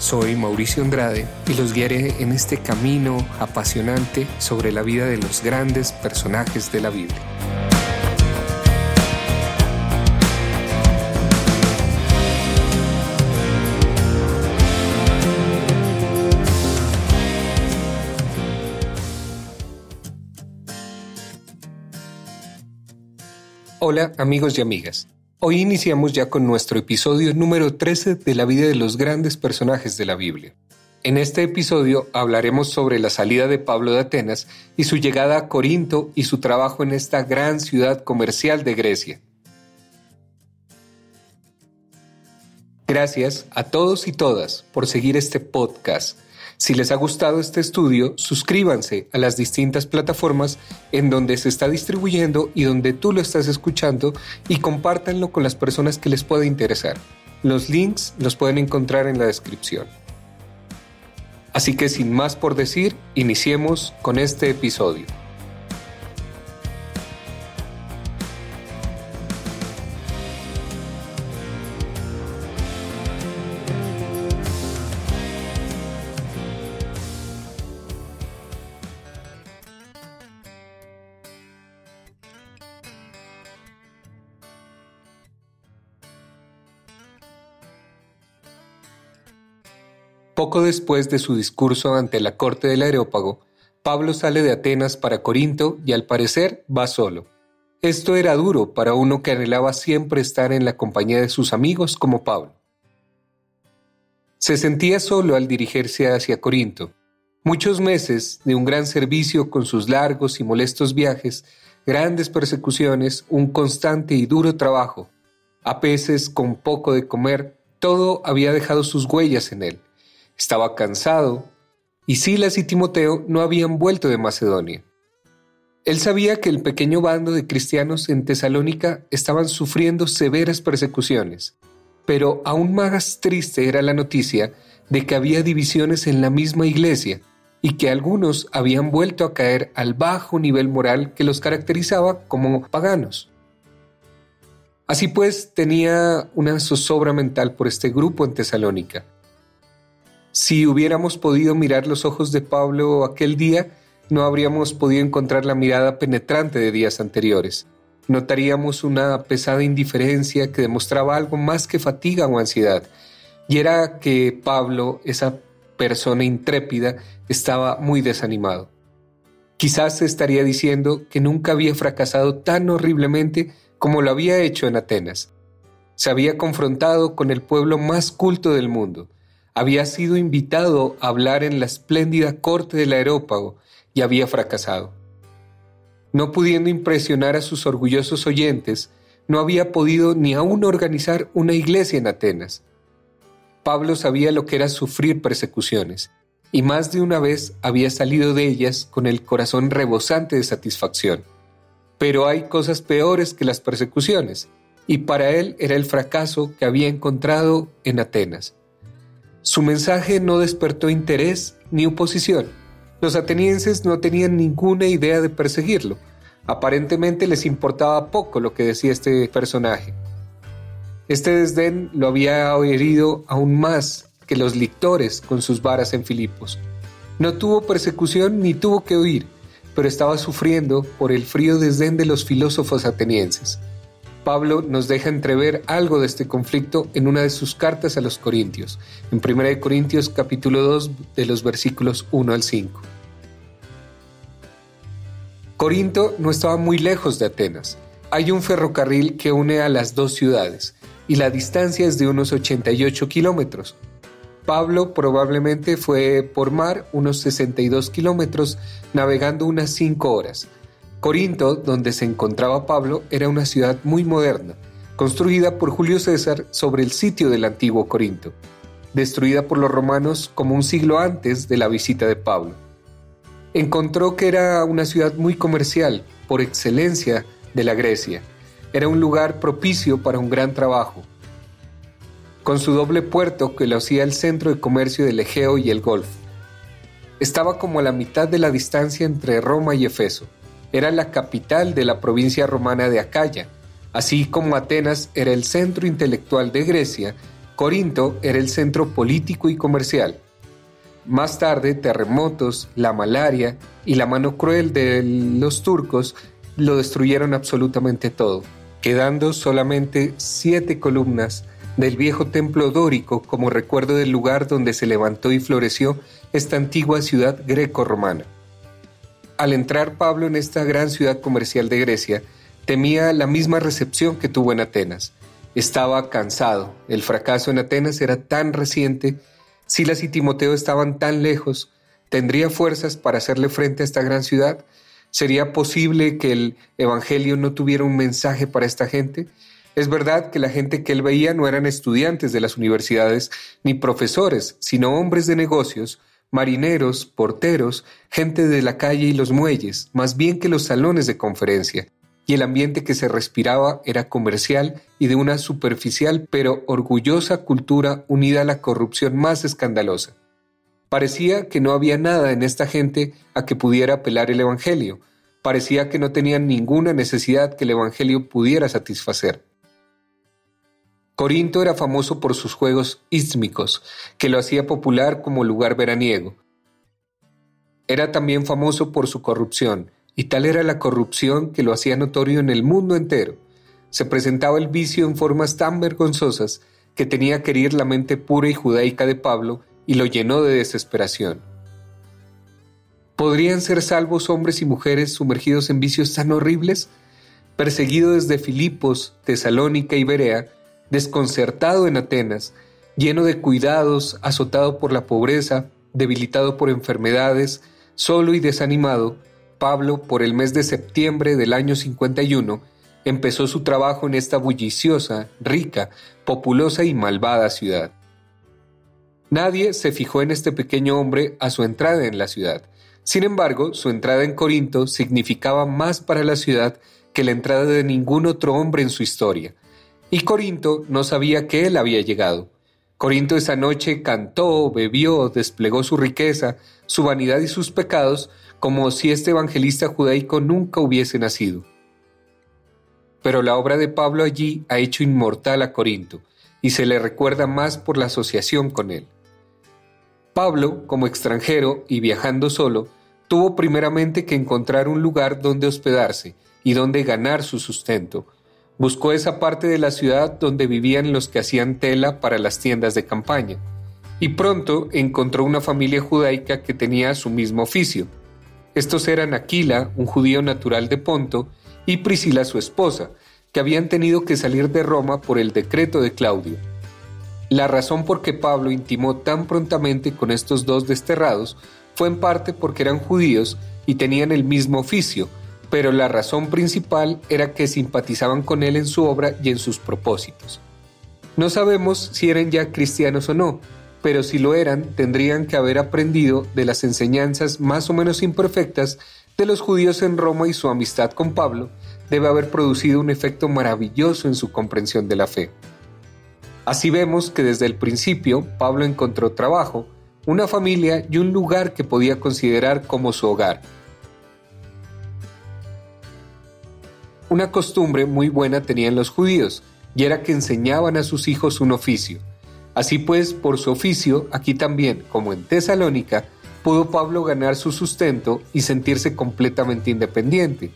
Soy Mauricio Andrade y los guiaré en este camino apasionante sobre la vida de los grandes personajes de la Biblia. Hola amigos y amigas. Hoy iniciamos ya con nuestro episodio número 13 de la vida de los grandes personajes de la Biblia. En este episodio hablaremos sobre la salida de Pablo de Atenas y su llegada a Corinto y su trabajo en esta gran ciudad comercial de Grecia. Gracias a todos y todas por seguir este podcast si les ha gustado este estudio, suscríbanse a las distintas plataformas en donde se está distribuyendo y donde tú lo estás escuchando y compártanlo con las personas que les pueda interesar. Los links los pueden encontrar en la descripción. Así que sin más por decir, iniciemos con este episodio. Poco después de su discurso ante la corte del Areópago, Pablo sale de Atenas para Corinto y al parecer va solo. Esto era duro para uno que anhelaba siempre estar en la compañía de sus amigos como Pablo. Se sentía solo al dirigirse hacia Corinto. Muchos meses de un gran servicio con sus largos y molestos viajes, grandes persecuciones, un constante y duro trabajo, a veces con poco de comer, todo había dejado sus huellas en él estaba cansado, y Silas y Timoteo no habían vuelto de Macedonia. Él sabía que el pequeño bando de cristianos en Tesalónica estaban sufriendo severas persecuciones, pero aún más triste era la noticia de que había divisiones en la misma iglesia y que algunos habían vuelto a caer al bajo nivel moral que los caracterizaba como paganos. Así pues, tenía una zozobra mental por este grupo en Tesalónica, si hubiéramos podido mirar los ojos de Pablo aquel día, no habríamos podido encontrar la mirada penetrante de días anteriores. Notaríamos una pesada indiferencia que demostraba algo más que fatiga o ansiedad. Y era que Pablo, esa persona intrépida, estaba muy desanimado. Quizás estaría diciendo que nunca había fracasado tan horriblemente como lo había hecho en Atenas. Se había confrontado con el pueblo más culto del mundo, había sido invitado a hablar en la espléndida corte del aerópago y había fracasado. No pudiendo impresionar a sus orgullosos oyentes, no había podido ni aún organizar una iglesia en Atenas. Pablo sabía lo que era sufrir persecuciones, y más de una vez había salido de ellas con el corazón rebosante de satisfacción. Pero hay cosas peores que las persecuciones, y para él era el fracaso que había encontrado en Atenas. Su mensaje no despertó interés ni oposición. Los atenienses no tenían ninguna idea de perseguirlo. Aparentemente les importaba poco lo que decía este personaje. Este desdén lo había herido aún más que los lictores con sus varas en Filipos. No tuvo persecución ni tuvo que huir, pero estaba sufriendo por el frío desdén de los filósofos atenienses. Pablo nos deja entrever algo de este conflicto en una de sus cartas a los Corintios, en 1 Corintios capítulo 2 de los versículos 1 al 5. Corinto no estaba muy lejos de Atenas. Hay un ferrocarril que une a las dos ciudades y la distancia es de unos 88 kilómetros. Pablo probablemente fue por mar unos 62 kilómetros navegando unas 5 horas Corinto, donde se encontraba Pablo, era una ciudad muy moderna, construida por Julio César sobre el sitio del antiguo Corinto. destruida por los romanos como un siglo antes de la visita de Pablo. Encontró que era una ciudad muy comercial, por excelencia de la Grecia. Era un lugar propicio para un gran trabajo. Con su doble puerto que lo hacía el centro de comercio del Egeo y el Golfo. Estaba como a la mitad de la distancia entre Roma y Efeso. Era la capital de la provincia romana de Acaya, así como Atenas era el centro intelectual de Grecia, Corinto era el centro político y comercial. Más tarde, terremotos, la malaria y la mano cruel de los turcos lo destruyeron absolutamente todo, quedando solamente siete columnas del viejo templo dórico como recuerdo del lugar donde se levantó y floreció esta antigua ciudad greco-romana. Al entrar Pablo en esta gran ciudad comercial de Grecia, temía la misma recepción que tuvo en Atenas. Estaba cansado, el fracaso en Atenas era tan reciente, Silas y Timoteo estaban tan lejos, ¿tendría fuerzas para hacerle frente a esta gran ciudad? ¿Sería posible que el Evangelio no tuviera un mensaje para esta gente? Es verdad que la gente que él veía no eran estudiantes de las universidades ni profesores, sino hombres de negocios, marineros, porteros, gente de la calle y los muelles, más bien que los salones de conferencia. Y el ambiente que se respiraba era comercial y de una superficial pero orgullosa cultura unida a la corrupción más escandalosa. Parecía que no había nada en esta gente a que pudiera apelar el Evangelio. Parecía que no tenían ninguna necesidad que el Evangelio pudiera satisfacer. Corinto era famoso por sus juegos ístmicos, que lo hacía popular como lugar veraniego. Era también famoso por su corrupción, y tal era la corrupción que lo hacía notorio en el mundo entero. Se presentaba el vicio en formas tan vergonzosas que tenía que herir la mente pura y judaica de Pablo y lo llenó de desesperación. ¿Podrían ser salvos hombres y mujeres sumergidos en vicios tan horribles? Perseguido desde Filipos, Tesalónica y Berea, desconcertado en Atenas, lleno de cuidados, azotado por la pobreza, debilitado por enfermedades, solo y desanimado, Pablo, por el mes de septiembre del año 51, empezó su trabajo en esta bulliciosa, rica, populosa y malvada ciudad. Nadie se fijó en este pequeño hombre a su entrada en la ciudad. Sin embargo, su entrada en Corinto significaba más para la ciudad que la entrada de ningún otro hombre en su historia, y Corinto no sabía que él había llegado. Corinto esa noche cantó, bebió, desplegó su riqueza, su vanidad y sus pecados, como si este evangelista judaico nunca hubiese nacido. Pero la obra de Pablo allí ha hecho inmortal a Corinto, y se le recuerda más por la asociación con él. Pablo, como extranjero y viajando solo, tuvo primeramente que encontrar un lugar donde hospedarse y donde ganar su sustento, Buscó esa parte de la ciudad donde vivían los que hacían tela para las tiendas de campaña, y pronto encontró una familia judaica que tenía su mismo oficio. Estos eran Aquila, un judío natural de Ponto, y Priscila su esposa, que habían tenido que salir de Roma por el decreto de Claudio. La razón por que Pablo intimó tan prontamente con estos dos desterrados fue en parte porque eran judíos y tenían el mismo oficio, pero la razón principal era que simpatizaban con él en su obra y en sus propósitos. No sabemos si eran ya cristianos o no, pero si lo eran, tendrían que haber aprendido de las enseñanzas más o menos imperfectas de los judíos en Roma y su amistad con Pablo debe haber producido un efecto maravilloso en su comprensión de la fe. Así vemos que desde el principio Pablo encontró trabajo, una familia y un lugar que podía considerar como su hogar, Una costumbre muy buena tenían los judíos, y era que enseñaban a sus hijos un oficio. Así pues, por su oficio, aquí también, como en Tesalónica, pudo Pablo ganar su sustento y sentirse completamente independiente.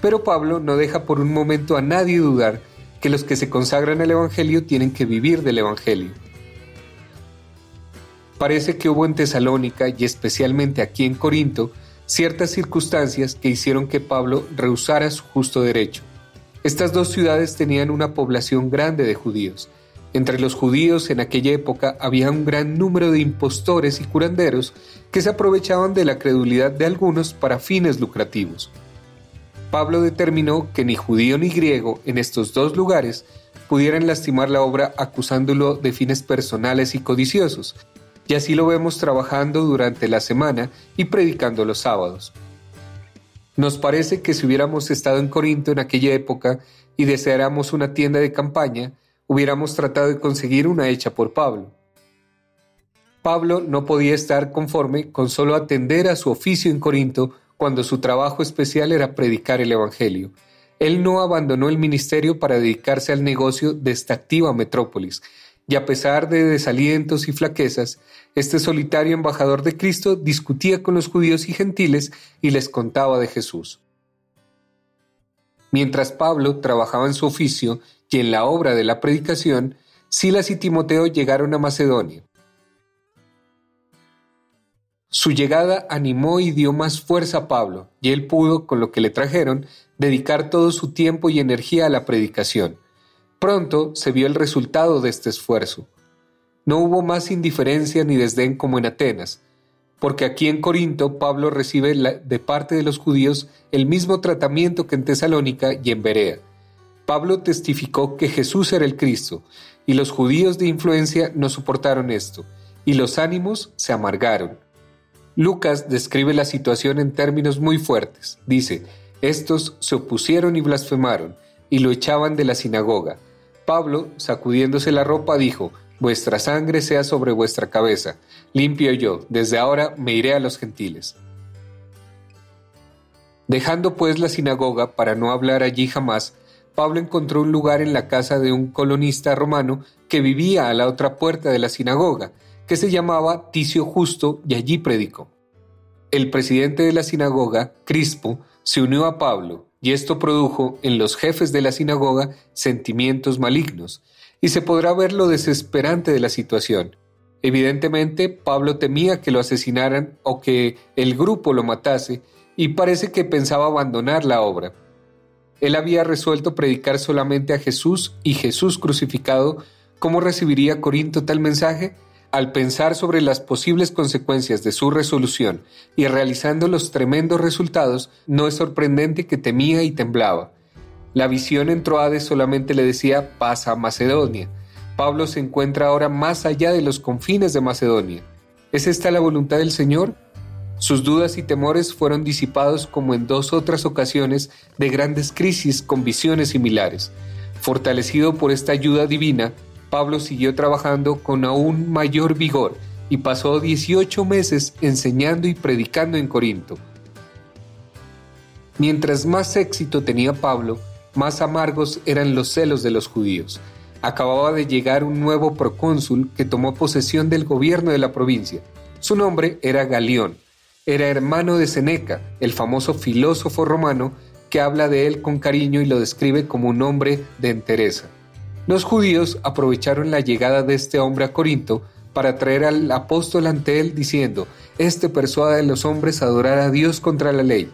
Pero Pablo no deja por un momento a nadie dudar que los que se consagran al Evangelio tienen que vivir del Evangelio. Parece que hubo en Tesalónica y especialmente aquí en Corinto ciertas circunstancias que hicieron que Pablo rehusara su justo derecho. Estas dos ciudades tenían una población grande de judíos. Entre los judíos en aquella época había un gran número de impostores y curanderos que se aprovechaban de la credulidad de algunos para fines lucrativos. Pablo determinó que ni judío ni griego en estos dos lugares pudieran lastimar la obra acusándolo de fines personales y codiciosos, y así lo vemos trabajando durante la semana y predicando los sábados. Nos parece que si hubiéramos estado en Corinto en aquella época y deseáramos una tienda de campaña, hubiéramos tratado de conseguir una hecha por Pablo. Pablo no podía estar conforme con solo atender a su oficio en Corinto cuando su trabajo especial era predicar el Evangelio. Él no abandonó el ministerio para dedicarse al negocio de esta activa metrópolis, y a pesar de desalientos y flaquezas, este solitario embajador de Cristo discutía con los judíos y gentiles y les contaba de Jesús. Mientras Pablo trabajaba en su oficio y en la obra de la predicación, Silas y Timoteo llegaron a Macedonia. Su llegada animó y dio más fuerza a Pablo, y él pudo, con lo que le trajeron, dedicar todo su tiempo y energía a la predicación. Pronto se vio el resultado de este esfuerzo. No hubo más indiferencia ni desdén como en Atenas, porque aquí en Corinto Pablo recibe de parte de los judíos el mismo tratamiento que en Tesalónica y en Berea. Pablo testificó que Jesús era el Cristo, y los judíos de influencia no soportaron esto, y los ánimos se amargaron. Lucas describe la situación en términos muy fuertes. Dice, estos se opusieron y blasfemaron, y lo echaban de la sinagoga, Pablo, sacudiéndose la ropa, dijo, Vuestra sangre sea sobre vuestra cabeza, limpio yo, desde ahora me iré a los gentiles. Dejando pues la sinagoga para no hablar allí jamás, Pablo encontró un lugar en la casa de un colonista romano que vivía a la otra puerta de la sinagoga, que se llamaba Ticio Justo, y allí predicó. El presidente de la sinagoga, Crispo, se unió a Pablo y esto produjo en los jefes de la sinagoga sentimientos malignos, y se podrá ver lo desesperante de la situación. Evidentemente, Pablo temía que lo asesinaran o que el grupo lo matase, y parece que pensaba abandonar la obra. Él había resuelto predicar solamente a Jesús y Jesús crucificado. ¿Cómo recibiría Corinto tal mensaje? Al pensar sobre las posibles consecuencias de su resolución y realizando los tremendos resultados, no es sorprendente que temía y temblaba. La visión en Troades solamente le decía pasa a Macedonia. Pablo se encuentra ahora más allá de los confines de Macedonia. ¿Es esta la voluntad del Señor? Sus dudas y temores fueron disipados como en dos otras ocasiones de grandes crisis con visiones similares. Fortalecido por esta ayuda divina, Pablo siguió trabajando con aún mayor vigor y pasó 18 meses enseñando y predicando en Corinto. Mientras más éxito tenía Pablo, más amargos eran los celos de los judíos. Acababa de llegar un nuevo procónsul que tomó posesión del gobierno de la provincia. Su nombre era Galión. Era hermano de Seneca, el famoso filósofo romano que habla de él con cariño y lo describe como un hombre de entereza. Los judíos aprovecharon la llegada de este hombre a Corinto para traer al apóstol ante él diciendo, Este persuade a los hombres a adorar a Dios contra la ley.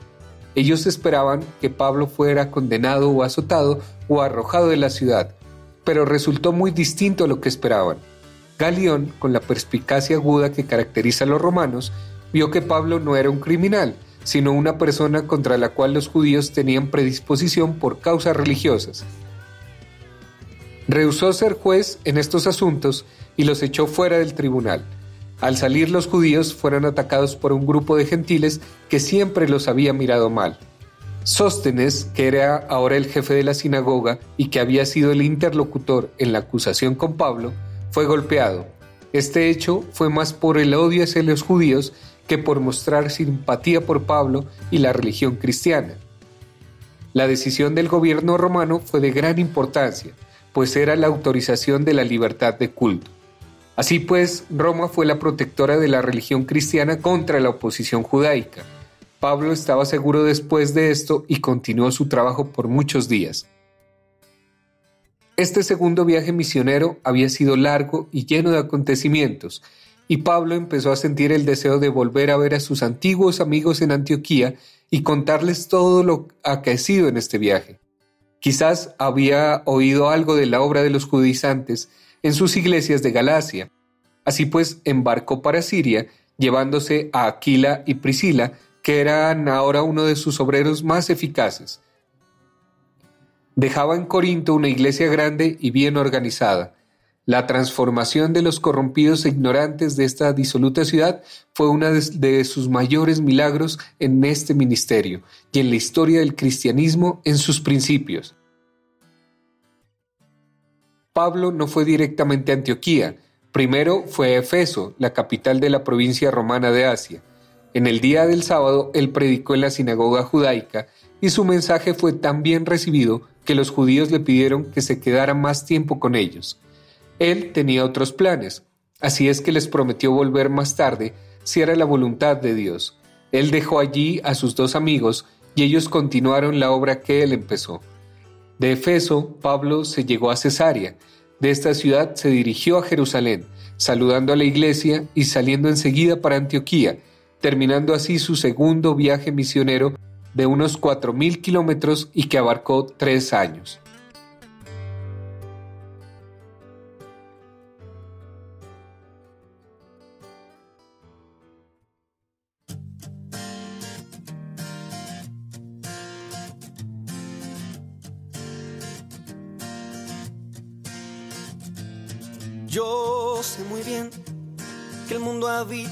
Ellos esperaban que Pablo fuera condenado o azotado o arrojado de la ciudad, pero resultó muy distinto a lo que esperaban. Galión, con la perspicacia aguda que caracteriza a los romanos, vio que Pablo no era un criminal, sino una persona contra la cual los judíos tenían predisposición por causas religiosas. Rehusó ser juez en estos asuntos y los echó fuera del tribunal. Al salir los judíos fueron atacados por un grupo de gentiles que siempre los había mirado mal. Sóstenes, que era ahora el jefe de la sinagoga y que había sido el interlocutor en la acusación con Pablo, fue golpeado. Este hecho fue más por el odio hacia los judíos que por mostrar simpatía por Pablo y la religión cristiana. La decisión del gobierno romano fue de gran importancia, pues era la autorización de la libertad de culto. Así pues, Roma fue la protectora de la religión cristiana contra la oposición judaica. Pablo estaba seguro después de esto y continuó su trabajo por muchos días. Este segundo viaje misionero había sido largo y lleno de acontecimientos, y Pablo empezó a sentir el deseo de volver a ver a sus antiguos amigos en Antioquía y contarles todo lo acaecido en este viaje. Quizás había oído algo de la obra de los judaizantes en sus iglesias de Galacia. Así pues, embarcó para Siria, llevándose a Aquila y Priscila, que eran ahora uno de sus obreros más eficaces. Dejaba en Corinto una iglesia grande y bien organizada. La transformación de los corrompidos e ignorantes de esta disoluta ciudad fue uno de sus mayores milagros en este ministerio y en la historia del cristianismo en sus principios. Pablo no fue directamente a Antioquía, primero fue a Efeso, la capital de la provincia romana de Asia. En el día del sábado él predicó en la sinagoga judaica y su mensaje fue tan bien recibido que los judíos le pidieron que se quedara más tiempo con ellos. Él tenía otros planes, así es que les prometió volver más tarde si era la voluntad de Dios. Él dejó allí a sus dos amigos y ellos continuaron la obra que él empezó. De Efeso, Pablo se llegó a Cesarea. De esta ciudad se dirigió a Jerusalén, saludando a la iglesia y saliendo enseguida para Antioquía, terminando así su segundo viaje misionero de unos cuatro mil kilómetros y que abarcó tres años.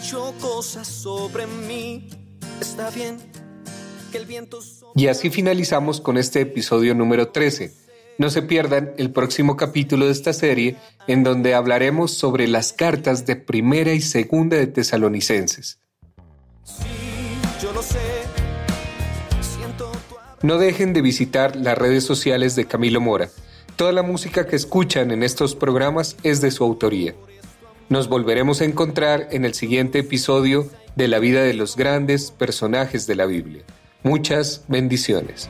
Dicho cosas sobre mí. Está bien que el viento... Y así finalizamos con este episodio número 13. No se pierdan el próximo capítulo de esta serie en donde hablaremos sobre las cartas de primera y segunda de tesalonicenses. No dejen de visitar las redes sociales de Camilo Mora Toda la música que escuchan en estos programas es de su autoría. Nos volveremos a encontrar en el siguiente episodio de la vida de los grandes personajes de la Biblia. Muchas bendiciones.